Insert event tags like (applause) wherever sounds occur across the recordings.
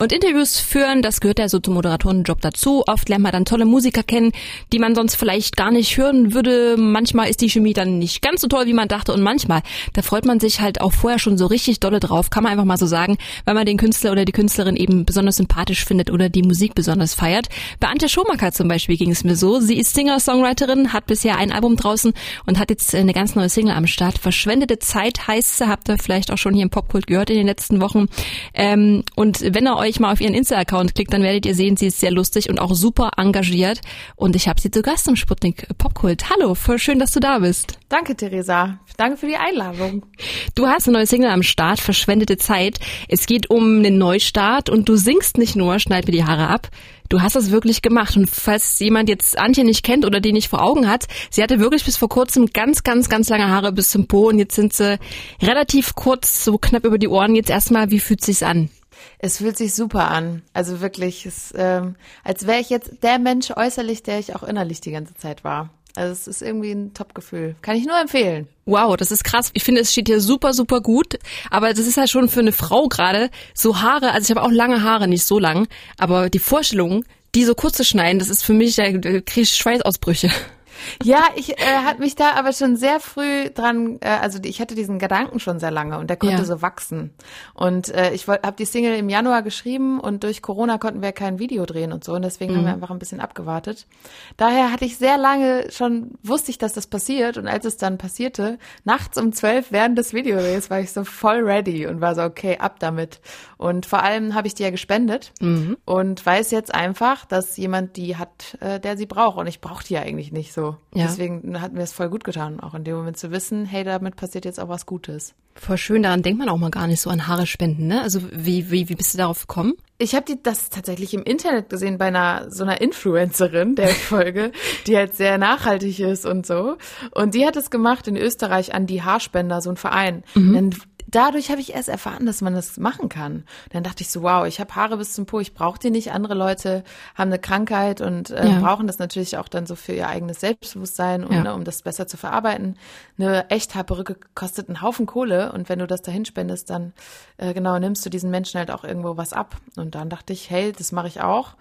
Und Interviews führen, das gehört ja so zum Moderatorenjob dazu. Oft lernt man dann tolle Musiker kennen, die man sonst vielleicht gar nicht hören würde. Manchmal ist die Chemie dann nicht ganz so toll, wie man dachte. Und manchmal, da freut man sich halt auch vorher schon so richtig dolle drauf, kann man einfach mal so sagen, weil man den Künstler oder die Künstlerin eben besonders sympathisch findet oder die Musik besonders feiert. Bei Antje Schomacker zum Beispiel ging es mir so. Sie ist Singer-Songwriterin, hat bisher ein Album draußen und hat jetzt eine ganz neue Single am Start. Verschwendete Zeit heißt sie, habt ihr vielleicht auch schon hier im Popkult gehört in den letzten Wochen. Ähm, und wenn ihr euch euch mal auf ihren Insta-Account klickt, dann werdet ihr sehen, sie ist sehr lustig und auch super engagiert. Und ich habe sie zu Gast im Sputnik Popkult. Hallo, voll schön, dass du da bist. Danke, Theresa. Danke für die Einladung. Du hast eine neue Single am Start, Verschwendete Zeit. Es geht um einen Neustart und du singst nicht nur, schneid mir die Haare ab. Du hast das wirklich gemacht. Und falls jemand jetzt Antje nicht kennt oder die nicht vor Augen hat, sie hatte wirklich bis vor kurzem ganz, ganz, ganz lange Haare bis zum Po und jetzt sind sie relativ kurz, so knapp über die Ohren. Jetzt erstmal, wie fühlt sich's an? Es fühlt sich super an. Also wirklich, es, ähm, als wäre ich jetzt der Mensch äußerlich, der ich auch innerlich die ganze Zeit war. Also es ist irgendwie ein Top-Gefühl. Kann ich nur empfehlen. Wow, das ist krass. Ich finde, es steht hier super, super gut. Aber das ist halt schon für eine Frau gerade so Haare. Also ich habe auch lange Haare, nicht so lang. Aber die Vorstellung, die so kurz zu schneiden, das ist für mich, da kriege ich Schweißausbrüche. Ja, ich äh, hat mich da aber schon sehr früh dran, äh, also ich hatte diesen Gedanken schon sehr lange und der konnte ja. so wachsen. Und äh, ich habe die Single im Januar geschrieben und durch Corona konnten wir kein Video drehen und so und deswegen mhm. haben wir einfach ein bisschen abgewartet. Daher hatte ich sehr lange schon, wusste ich, dass das passiert und als es dann passierte, nachts um zwölf während des Videodrehs war ich so voll ready und war so, okay, ab damit. Und vor allem habe ich die ja gespendet mhm. und weiß jetzt einfach, dass jemand die hat, äh, der sie braucht und ich brauche die ja eigentlich nicht so. Ja. Deswegen hat mir es voll gut getan, auch in dem Moment zu wissen, hey, damit passiert jetzt auch was Gutes. Voll schön, daran denkt man auch mal gar nicht so an Haare spenden, ne? Also wie, wie, wie bist du darauf gekommen? Ich habe das tatsächlich im Internet gesehen bei einer so einer Influencerin, der ich (laughs) folge, die halt sehr nachhaltig ist und so. Und die hat es gemacht in Österreich an die Haarspender, so ein Verein. Mhm. Dann dadurch habe ich erst erfahren, dass man das machen kann. Dann dachte ich so, wow, ich habe Haare bis zum Po, ich brauche die nicht. Andere Leute haben eine Krankheit und äh, ja. brauchen das natürlich auch dann so für ihr eigenes Selbstbewusstsein und ja. ne, um das besser zu verarbeiten. Eine Echthaarperücke kostet einen Haufen Kohle und wenn du das dahin spendest, dann äh, genau nimmst du diesen Menschen halt auch irgendwo was ab. Und dann dachte ich, hey, das mache ich auch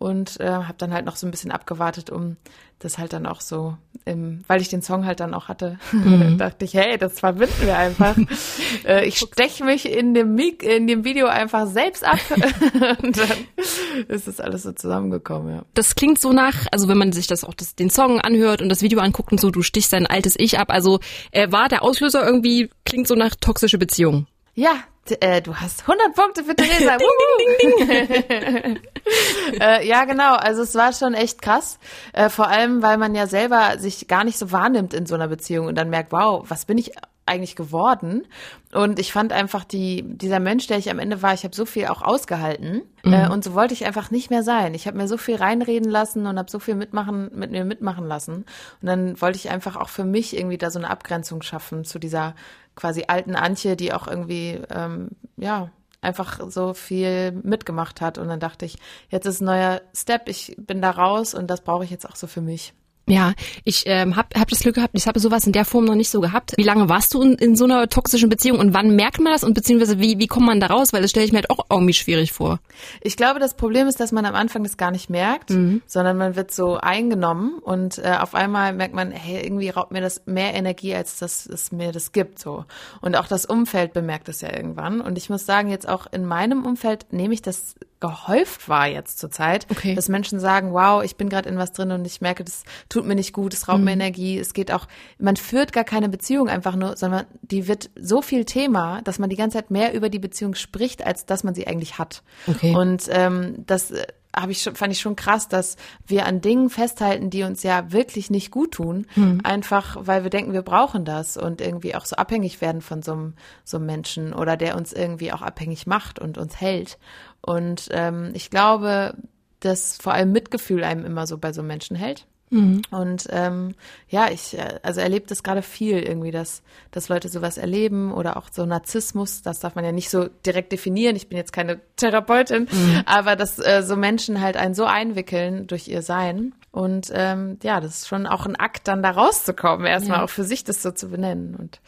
und äh, habe dann halt noch so ein bisschen abgewartet, um das halt dann auch so, im, weil ich den Song halt dann auch hatte, (laughs) mhm. dachte ich, hey, das verbinden wir einfach. (laughs) äh, ich steche mich in dem, Mik in dem Video einfach selbst ab (laughs) und dann ist das alles so zusammengekommen. Ja. Das klingt so nach, also wenn man sich das auch das, den Song anhört und das Video anguckt und so, du stichst dein altes Ich ab. Also äh, war der Auslöser irgendwie, klingt so nach toxische Beziehung. Ja, äh, du hast 100 Punkte für Theresa. (laughs) ding, ding, ding, ding. (laughs) äh, ja, genau. Also es war schon echt krass. Äh, vor allem, weil man ja selber sich gar nicht so wahrnimmt in so einer Beziehung und dann merkt, wow, was bin ich eigentlich geworden? Und ich fand einfach die, dieser Mensch, der ich am Ende war, ich habe so viel auch ausgehalten mhm. äh, und so wollte ich einfach nicht mehr sein. Ich habe mir so viel reinreden lassen und habe so viel mitmachen, mit mir mitmachen lassen. Und dann wollte ich einfach auch für mich irgendwie da so eine Abgrenzung schaffen zu dieser quasi alten Antje, die auch irgendwie, ähm, ja, einfach so viel mitgemacht hat. Und dann dachte ich, jetzt ist ein neuer Step, ich bin da raus und das brauche ich jetzt auch so für mich. Ja, ich ähm, habe hab das Glück gehabt, ich habe sowas in der Form noch nicht so gehabt. Wie lange warst du in, in so einer toxischen Beziehung und wann merkt man das und beziehungsweise wie, wie kommt man da raus? Weil das stelle ich mir halt auch irgendwie schwierig vor. Ich glaube, das Problem ist, dass man am Anfang das gar nicht merkt, mhm. sondern man wird so eingenommen und äh, auf einmal merkt man, hey, irgendwie raubt mir das mehr Energie, als dass es mir das gibt. so. Und auch das Umfeld bemerkt es ja irgendwann. Und ich muss sagen, jetzt auch in meinem Umfeld nehme ich das gehäuft war jetzt zur Zeit, okay. dass Menschen sagen, wow, ich bin gerade in was drin und ich merke, das tut mir nicht gut, es raubt mhm. mir Energie, es geht auch, man führt gar keine Beziehung einfach nur, sondern die wird so viel Thema, dass man die ganze Zeit mehr über die Beziehung spricht, als dass man sie eigentlich hat. Okay. Und ähm, das habe ich schon, fand ich schon krass, dass wir an Dingen festhalten, die uns ja wirklich nicht gut tun, mhm. einfach weil wir denken, wir brauchen das und irgendwie auch so abhängig werden von so einem, so einem Menschen oder der uns irgendwie auch abhängig macht und uns hält. Und ähm, ich glaube, dass vor allem Mitgefühl einem immer so bei so Menschen hält. Mhm. Und ähm, ja, ich äh, also erlebe das gerade viel irgendwie, dass, dass Leute sowas erleben oder auch so Narzissmus, das darf man ja nicht so direkt definieren. Ich bin jetzt keine Therapeutin, mhm. aber dass äh, so Menschen halt einen so einwickeln durch ihr Sein Und ähm, ja, das ist schon auch ein Akt, dann da rauszukommen, erstmal Ja. auch für sich das so zu benennen. Und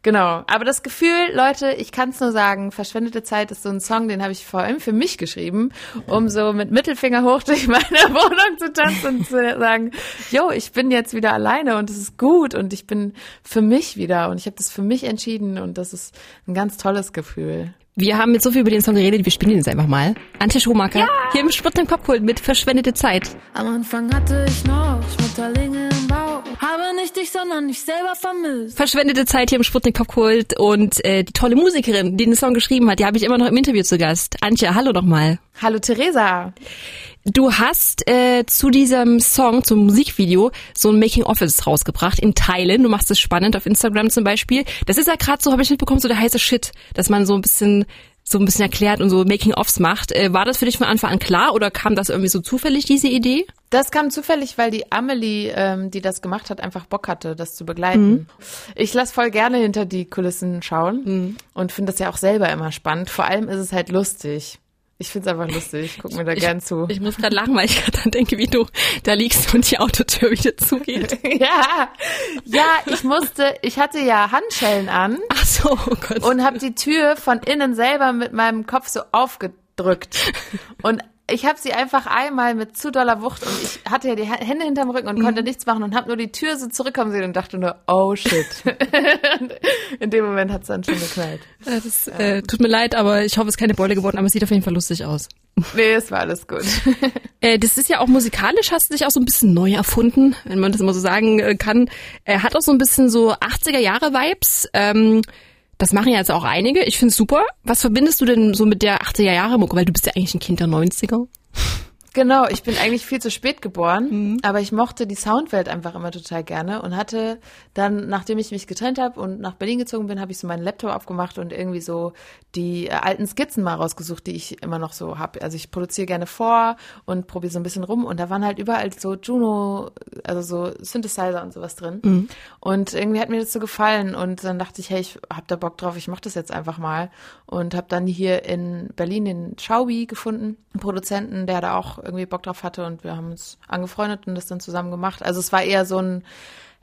genau. Aber das Gefühl, Leute, ich kann es nur sagen, verschwendete Zeit ist so ein Song, den habe ich vor allem für mich geschrieben, um so mit Mittelfinger hoch durch meine (laughs) Wohnung zu tanzen und zu sagen, yo, ich bin jetzt wieder alleine und es ist gut und ich bin für mich wieder und ich habe das für mich entschieden und das ist ein ganz tolles Gefühl. Wir haben jetzt so viel über den Song geredet, wir spielen ihn jetzt einfach mal. Antje Schumacher, hier im Sputnik Popkult mit Verschwendete Zeit. Am Anfang hatte ich noch Schmetterlinge. Habe nicht dich, sondern mich selber vermisst. Verschwendete Zeit hier im Sputnik Popkult und äh, die tolle Musikerin, die den Song geschrieben hat, die habe ich immer noch im Interview zu Gast. Antje, hallo nochmal. Hallo Theresa. Du hast äh, zu diesem Song, zum Musikvideo, so ein Making-Office rausgebracht in Teilen. Du machst es spannend auf Instagram zum Beispiel. Das ist ja gerade so, habe ich mitbekommen, so der heiße Shit, dass man so ein bisschen so ein bisschen erklärt und so Making-Offs macht. Äh, war das für dich von Anfang an klar oder kam das irgendwie so zufällig, diese Idee? Das kam zufällig, weil die Amelie, ähm, die das gemacht hat, einfach Bock hatte, das zu begleiten. Ich lass voll gerne hinter die Kulissen schauen und finde das ja auch selber immer spannend. Vor allem ist es halt lustig. Ich finde es einfach lustig. Guck mir da gern zu. Ich muss gerade lachen, weil ich gerade denke, wie du da liegst und die Autotür wieder zugeht. (laughs) ja, ja, ich musste, ich hatte ja Handschellen an Ach so, oh Gott. und habe die Tür von innen selber mit meinem Kopf so aufgedrückt. Und ich habe sie einfach einmal mit zu doller Wucht und ich hatte ja die Hä- Hände hinterm Rücken und konnte nichts machen und habe nur die Tür so zurückkommen sehen und dachte nur, oh shit. (laughs) In dem Moment hat's dann schon geknallt. Äh, das äh, tut mir leid, aber ich hoffe, es ist keine Beule geworden, aber es sieht auf jeden Fall lustig aus. (laughs) Nee, es war alles gut. (laughs) Äh, das ist ja auch musikalisch, hast du dich auch so ein bisschen neu erfunden, wenn man das mal so sagen äh, kann. Er hat auch so ein bisschen so 80er Jahre Vibes. Ähm, das machen ja jetzt auch einige. Ich find's super. Was verbindest du denn so mit der 80er Jahre Mucke? Weil du bist ja eigentlich ein Kind der 90er. Genau, ich bin eigentlich viel zu spät geboren, aber ich mochte die Soundwelt einfach immer total gerne und hatte dann, nachdem ich mich getrennt habe und nach Berlin gezogen bin, habe ich so meinen Laptop aufgemacht und irgendwie so die äh, alten Skizzen mal rausgesucht, die ich immer noch so habe. Also ich produziere gerne vor und probiere so ein bisschen rum und da waren halt überall so Juno, also so Synthesizer und sowas drin. Und irgendwie hat mir das so gefallen und dann dachte ich, hey, ich hab da Bock drauf, ich mache das jetzt einfach mal und habe dann hier in Berlin den Schaubi gefunden, einen Produzenten, der da auch irgendwie Bock drauf hatte und wir haben uns angefreundet und das dann zusammen gemacht. Also es war eher so ein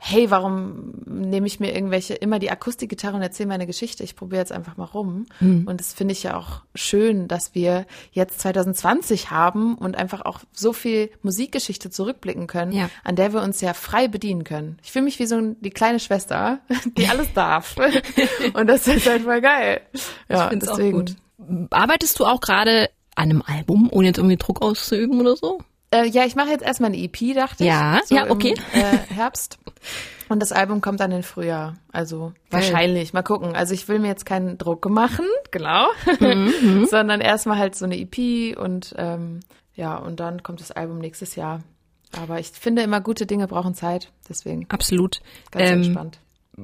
Hey, warum nehme ich mir irgendwelche immer die Akustikgitarre und erzähle meine Geschichte? Ich probiere jetzt einfach mal rum. Und das finde ich ja auch schön, dass wir jetzt 2020 haben und einfach auch so viel Musikgeschichte zurückblicken können, Ja. an der wir uns ja frei bedienen können. Ich fühle mich wie so ein, die kleine Schwester, (laughs) die alles darf. (laughs) und das ist halt voll geil. Ja, auch deswegen. gut. Arbeitest du auch gerade an einem Album, ohne jetzt irgendwie Druck auszuüben oder so? Äh, ja, ich mache jetzt erstmal eine EP, dachte Ja, ich. ja, okay. Im, äh, Herbst. Und das Album kommt dann im Frühjahr. Also wahrscheinlich. Mal gucken. Also ich will mir jetzt keinen Druck machen, (laughs) genau. Mhm, (laughs) Sondern erstmal halt so eine EP und ähm, ja, und dann kommt das Album nächstes Jahr. Aber ich finde immer, gute Dinge brauchen Zeit. Deswegen Absolut. ganz Ähm, entspannt.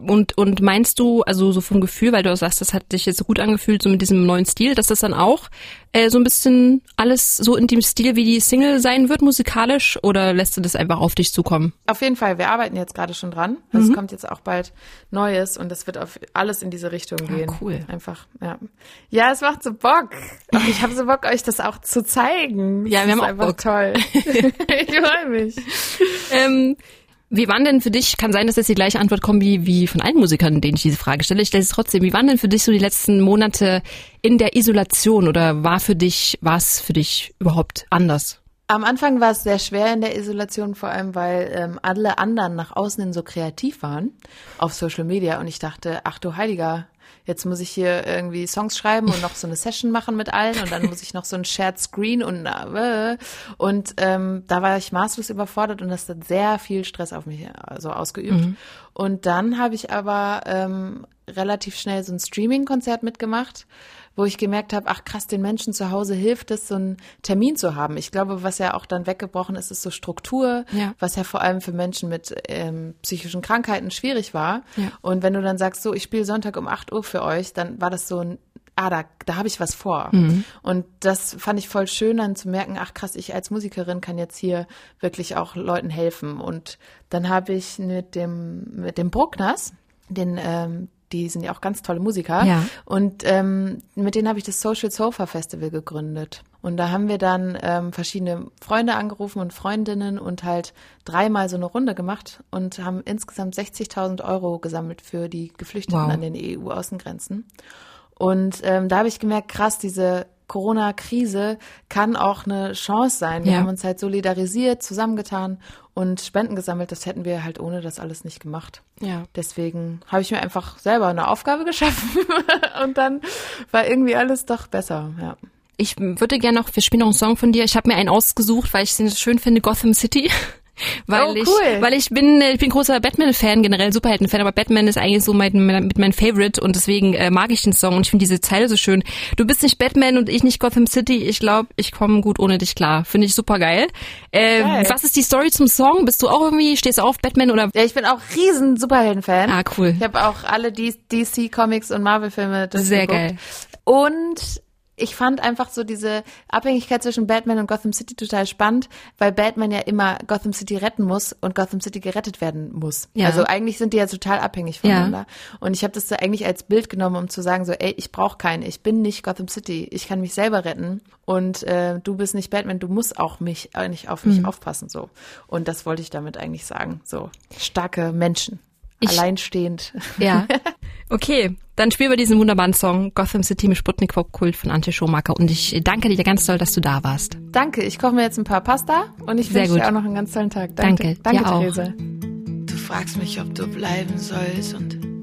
Und, und meinst du, also so vom Gefühl, weil du sagst, das hat dich jetzt so gut angefühlt, so mit diesem neuen Stil, dass das dann auch äh, so ein bisschen alles so in dem Stil wie die Single sein wird, musikalisch, oder lässt du das einfach auf dich zukommen? Auf jeden Fall, wir arbeiten jetzt gerade schon dran. Also es kommt jetzt auch bald Neues und es wird auf alles in diese Richtung gehen. cool. Einfach, ja. Ja, es macht so Bock. Und ich habe so Bock, euch das auch zu zeigen. Ja, Das wir ist haben auch einfach Bock. toll. (laughs) (laughs) ich freue mich. Ähm, wie waren denn für dich, kann sein, dass jetzt die gleiche Antwort kommt wie, wie von allen Musikern, denen ich diese Frage stelle. Ich stelle es trotzdem. Wie waren denn für dich so die letzten Monate in der Isolation oder war für dich, war es für dich überhaupt anders? Am Anfang war es sehr schwer in der Isolation, vor allem weil ähm, alle anderen nach außen hin so kreativ waren auf Social Media. Und ich dachte, ach du Heiliger, jetzt muss ich hier irgendwie Songs schreiben und noch so eine Session machen mit allen und dann muss ich noch so ein Shared Screen und äh, und ähm, da war ich maßlos überfordert und das hat sehr viel Stress auf mich also ausgeübt. Und dann habe ich aber ähm, relativ schnell so ein Streaming-Konzert mitgemacht, wo ich gemerkt habe, ach krass, den Menschen zu Hause hilft es, so einen Termin zu haben. Ich glaube, was ja auch dann weggebrochen ist, ist so Struktur, Ja. was ja vor allem für Menschen mit ähm, psychischen Krankheiten schwierig war. Ja. Und wenn du dann sagst, so, ich spiele Sonntag um 8 Uhr für euch, dann war das so ein Ah, da, da habe ich was vor. Und das fand ich voll schön, dann zu merken, ach krass, ich als Musikerin kann jetzt hier wirklich auch Leuten helfen. Und dann habe ich mit dem, mit dem Bruckners, den, ähm, die sind ja auch ganz tolle Musiker. Ja. Und ähm, mit denen habe ich das Social Sofa Festival gegründet. Und da haben wir dann ähm, verschiedene Freunde angerufen und Freundinnen und halt dreimal so eine Runde gemacht und haben insgesamt 60.000 Euro gesammelt für die Geflüchteten Wow. an den EU-Außengrenzen. Und ähm, da habe ich gemerkt, krass, diese Corona-Krise kann auch eine Chance sein. Wir Ja. haben uns halt solidarisiert, zusammengetan und Spenden gesammelt. Das hätten wir halt ohne das alles nicht gemacht. Ja. Deswegen habe ich mir einfach selber eine Aufgabe (laughs) geschaffen und dann war irgendwie alles doch besser. Ja. Ich würde gerne noch, wir spielen noch einen Song von dir. Ich habe mir einen ausgesucht, weil ich den schön finde, Gotham City. (laughs) Weil Oh, ich, cool. weil ich bin, äh, ich bin großer Batman-Fan, generell Superhelden-Fan, aber Batman ist eigentlich so mein, mit mein Favorite und deswegen äh, mag ich den Song und ich finde diese Zeile so schön. Du bist nicht Batman und ich nicht Gotham City. Ich glaube, ich komme gut ohne dich klar. Finde ich super geil. Äh, Geil. was ist die Story zum Song? Bist du auch irgendwie, stehst du auf Batman oder? ja, ich bin auch riesen Superhelden-Fan. Ah, cool. Ich habe auch alle DC-Comics und Marvel-Filme Sehr durchgeguckt. geil. Und ich fand einfach so diese Abhängigkeit zwischen Batman und Gotham City total spannend, weil Batman ja immer Gotham City retten muss und Gotham City gerettet werden muss. Ja. Also eigentlich sind die ja total abhängig Ja. voneinander. Und ich habe das da eigentlich als Bild genommen, um zu sagen so, ey, ich brauche keinen, ich bin nicht Gotham City, ich kann mich selber retten und äh, du bist nicht Batman, du musst auch mich äh, nicht auf Mhm. mich aufpassen so. Und das wollte ich damit eigentlich sagen. So starke Menschen, Ich- alleinstehend. Ja. (laughs) Okay, dann spielen wir diesen wunderbaren Song Gotham City mit Sputnik Kult von Antje Schomaker und ich danke dir ganz doll, dass du da warst. Danke, ich koche mir jetzt ein paar Pasta und ich wünsche dir auch noch einen ganz tollen Tag. Danke, Danke, dir auch. Therese. Du fragst mich, ob du bleiben sollst und